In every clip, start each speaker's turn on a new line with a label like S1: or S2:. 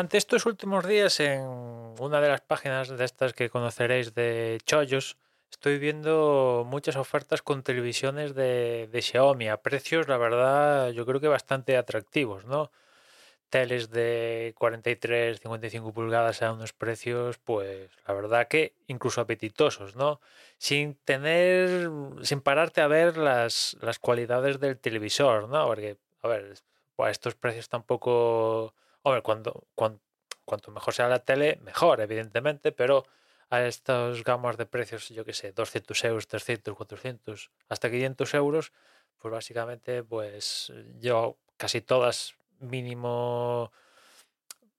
S1: Durante estos últimos días en una de las páginas de estas que conoceréis de chollos, estoy viendo muchas ofertas con televisiones de, Xiaomi a precios, la verdad, yo creo que bastante atractivos, ¿no? Teles de 43, 55 pulgadas a unos precios, pues la verdad que incluso apetitosos, ¿no? Sin tener, sin pararte a ver las, las cualidades del televisor, ¿no? Porque, a ver, a estos precios tampoco Hombre, cuando, cuanto mejor sea la tele, mejor, evidentemente, pero a estas gamas de precios, yo que sé, 200 euros, 300, 400, hasta 500 euros, pues básicamente, pues yo casi todas mínimo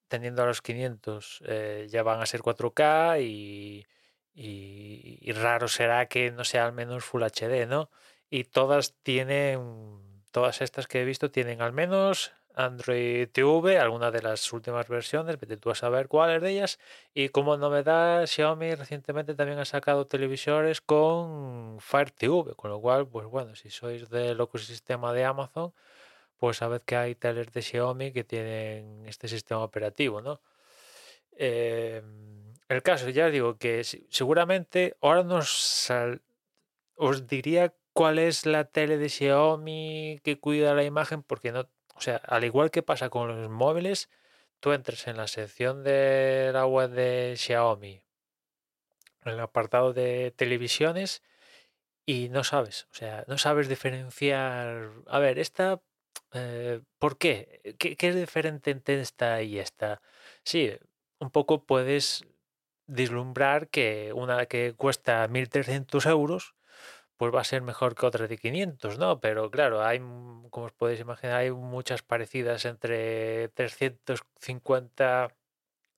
S1: tendiendo a los 500 eh, ya van a ser 4K y, y, raro será que no sea al menos Full HD, ¿no? Y todas tienen, todas estas que he visto tienen al menos Android TV, alguna de las últimas versiones, vete tú a saber cuáles de ellas. Y como novedad, Xiaomi recientemente también ha sacado televisores con Fire TV, con lo cual, pues bueno, si sois del ecosistema de Amazon, pues sabed que hay teles de Xiaomi que tienen este sistema operativo, ¿no? Em, el caso, ya digo que seguramente ahora nos os diría cuál es la tele de Xiaomi que cuida la imagen, porque no o sea, al igual que pasa con los móviles, tú entres en la sección de la web de Xiaomi, en el apartado de televisiones, y no sabes, o sea, no sabes diferenciar. A ver, esta, eh, ¿por qué? qué? es diferente entre esta y esta? Sí, un poco puedes vislumbrar que una que cuesta 1.300 euros, pues va a ser mejor que otra de 500, ¿no? Pero claro, hay, como os podéis imaginar, hay muchas parecidas entre 350,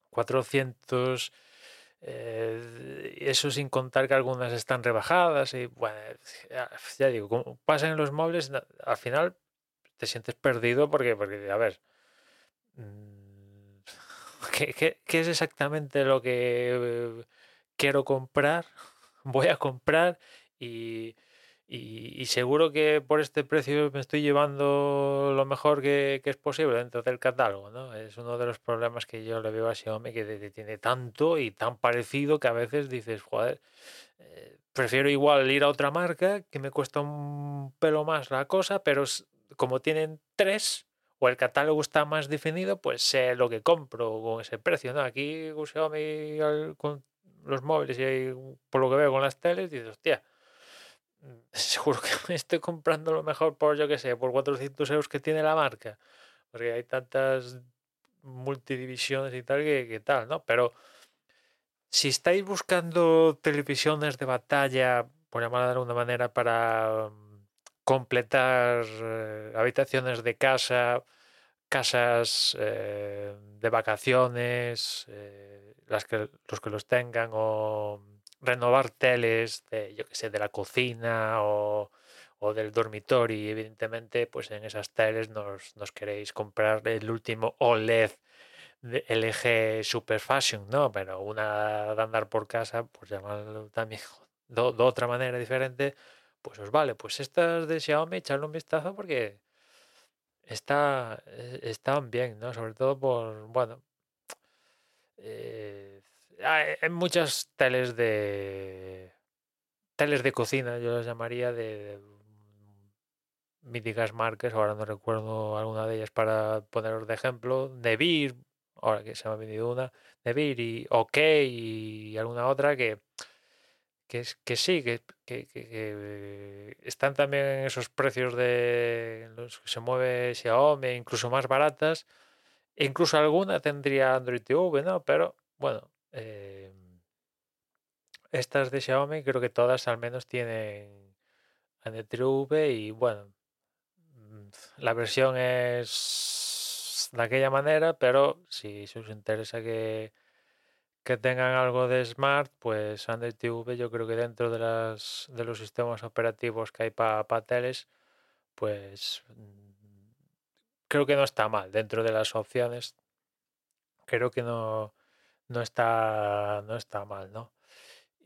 S1: 400, eh, eso sin contar que algunas están rebajadas y bueno, ya digo, como pasa en los móviles, al final te sientes perdido porque, porque a ver, mm, ¿qué, qué es exactamente lo que eh, quiero comprar? Voy a comprar y, seguro que por este precio me estoy llevando lo mejor que, es posible dentro del catálogo, ¿no? Es uno de los problemas que yo le veo a Xiaomi, que tiene tanto y tan parecido que a veces dices, joder, eh, prefiero igual ir a otra marca que me cuesta un pelo más la cosa, pero como tienen tres o el catálogo está más definido, pues sé lo que compro con ese precio, ¿no? Aquí Xiaomi con los móviles y por lo que veo con las teles, dices, hostia, seguro que me estoy comprando lo mejor por, yo que sé, por 400 euros que tiene la marca. Porque hay tantas multidivisiones y tal que, tal, ¿no? Pero si estáis buscando televisiones de batalla, por llamarla de alguna manera, para mm, completar eh, habitaciones de casa, casas eh, de vacaciones, eh, las que, los que los tengan, o renovar teles de, yo que sé, de la cocina o, del dormitorio y evidentemente pues en esas teles nos, queréis comprar el último OLED de LG Super Fashion, ¿no? Pero una de andar por casa, pues llamarlo también de, otra manera diferente, pues os vale. Pues estas de Xiaomi, echarle un vistazo porque está, eh, están bien, ¿no? Sobre todo por, bueno, eh, hay muchas teles de teles de cocina, yo las llamaría de, míticas marcas, ahora no recuerdo alguna de ellas para poneros de ejemplo, Beer, ahora que se me ha venido una, Beer y OK y alguna otra que que, es, que sí, que, que, están también en esos precios de los que se mueve Xiaomi, incluso más baratas, incluso alguna tendría Android TV, ¿no? Pero bueno, eh, estas de Xiaomi creo que todas al menos tienen Android TV y bueno, mm, la versión es de aquella manera, pero si os interesa que, que tengan algo de Smart, pues Android TV yo creo que dentro de, las, de los sistemas operativos que hay para teles, pues mm, creo que no está mal dentro de las opciones. Creo que no, no está, no está mal, ¿no?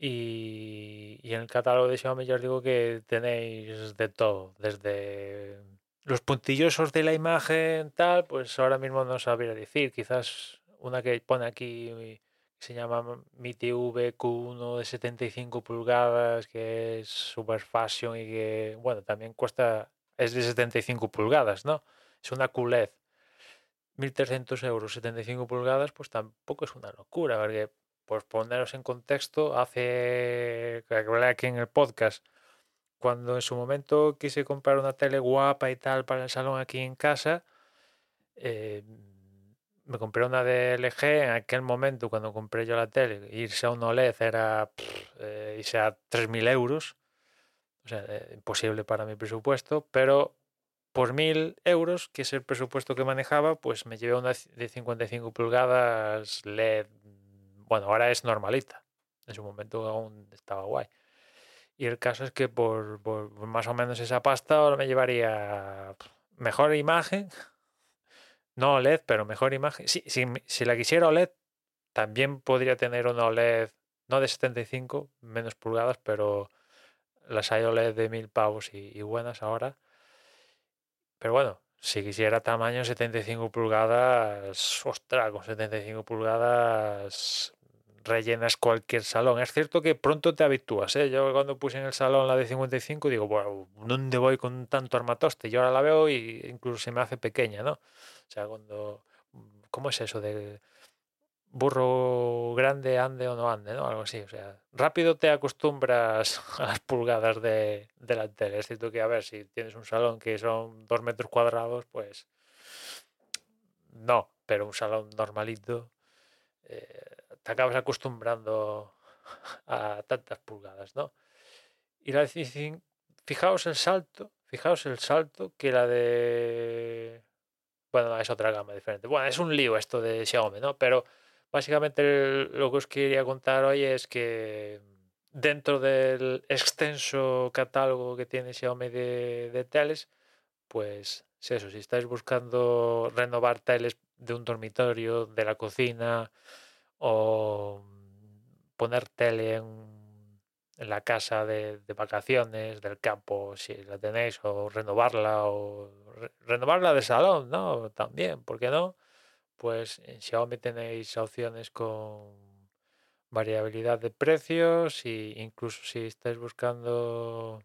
S1: Y, y en el catálogo de Xiaomi ya os digo que tenéis de todo, desde los puntillosos de la imagen, tal, pues ahora mismo no sabría decir, quizás una que pone aquí se llama Mi TV Q1 de 75 pulgadas, que es super fashion y que, bueno, también cuesta, es de 75 pulgadas, ¿no? Es una QLED. 1.300 euros, 75 pulgadas, pues tampoco es una locura, porque, pues poneros en contexto, hace, que aquí en el podcast, cuando en su momento quise comprar una tele guapa y tal para el salón aquí en casa, eh, me compré una de LG en aquel momento cuando compré yo la tele, irse a un OLED era eh, irse a 3.000 euros, o sea, eh, imposible para mi presupuesto, pero por 1.000 euros, que es el presupuesto que manejaba, pues me llevé una de 55 pulgadas LED, bueno, ahora es normalita, en su momento aún estaba guay. Y el caso es que por, por más o menos esa pasta ahora me llevaría mejor imagen, no OLED, pero mejor imagen. Si, si, la quisiera OLED, también podría tener una OLED, no de 75, menos pulgadas, pero las hay OLED de 1000 pavos y, buenas ahora. Pero bueno, si quisiera tamaño 75 pulgadas, ostras, con 75 pulgadas rellenas cualquier salón. Es cierto que pronto te habitúas. ¿eh? Yo cuando puse en el salón la de 55 digo, bueno, ¿dónde voy con tanto armatoste? Yo ahora la veo y incluso se me hace pequeña, ¿no? O sea, cuando... ¿Cómo es eso de burro grande ande o no ande, ¿no? Algo así. O sea, rápido te acostumbras a las pulgadas de, de la tele. Es cierto que, a ver, si tienes un salón que son dos metros cuadrados, pues no, pero un salón normalito, eh, te acabas acostumbrando a tantas pulgadas, ¿no? Y la de fijaos el salto, fijaos el salto que la de bueno, es otra gama diferente. Bueno, es un lío esto de Xiaomi, ¿no? Pero básicamente lo que os quería contar hoy es que dentro del extenso catálogo que tiene Xiaomi de, de teles, pues eso, si estáis buscando renovar teles de un dormitorio, de la cocina o poner tele en en la casa de, vacaciones, del campo, si la tenéis, o renovarla, o renovarla de salón, ¿no? También, ¿por qué no? Pues en Xiaomi tenéis opciones con variabilidad de precios e incluso si estáis buscando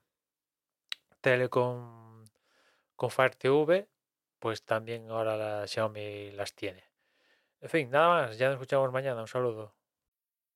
S1: tele con, con Fire TV, pues también ahora la Xiaomi las tiene. En fin, nada más, ya nos escuchamos mañana, un saludo.